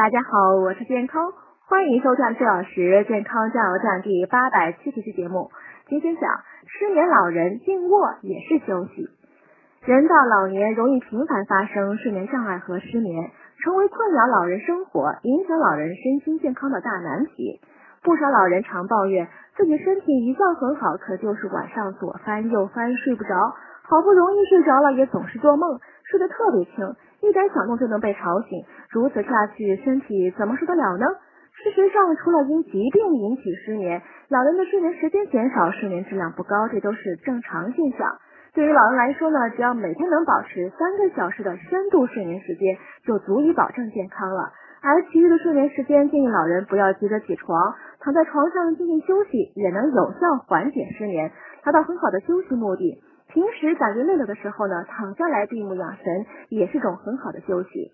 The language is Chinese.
大家好，我是健康，欢迎收看四小时健康加油站第八百七十期节目。今天讲失眠老人静卧也是休息。人到老年容易频繁发生睡眠障碍和失眠，成为困扰老人生活、影响老人身心健康的大难题。不少老人常抱怨自己身体一向很好，可就是晚上左翻右翻睡不着，好不容易睡着了也总是做梦，睡得特别轻。一点小动就能被吵醒，如此下去，身体怎么受得了呢？事实上，除了因疾病引起失眠，老人的睡眠时间减少，睡眠质量不高，这都是正常现象。对于老人来说呢，只要每天能保持三个小时的深度睡眠时间，就足以保证健康了。而其余的睡眠时间，建议老人不要急着起床，躺在床上静静休息，也能有效缓解失眠，达到很好的休息目的。平时感觉累了的时候呢，躺下来闭目养神，也是种很好的休息。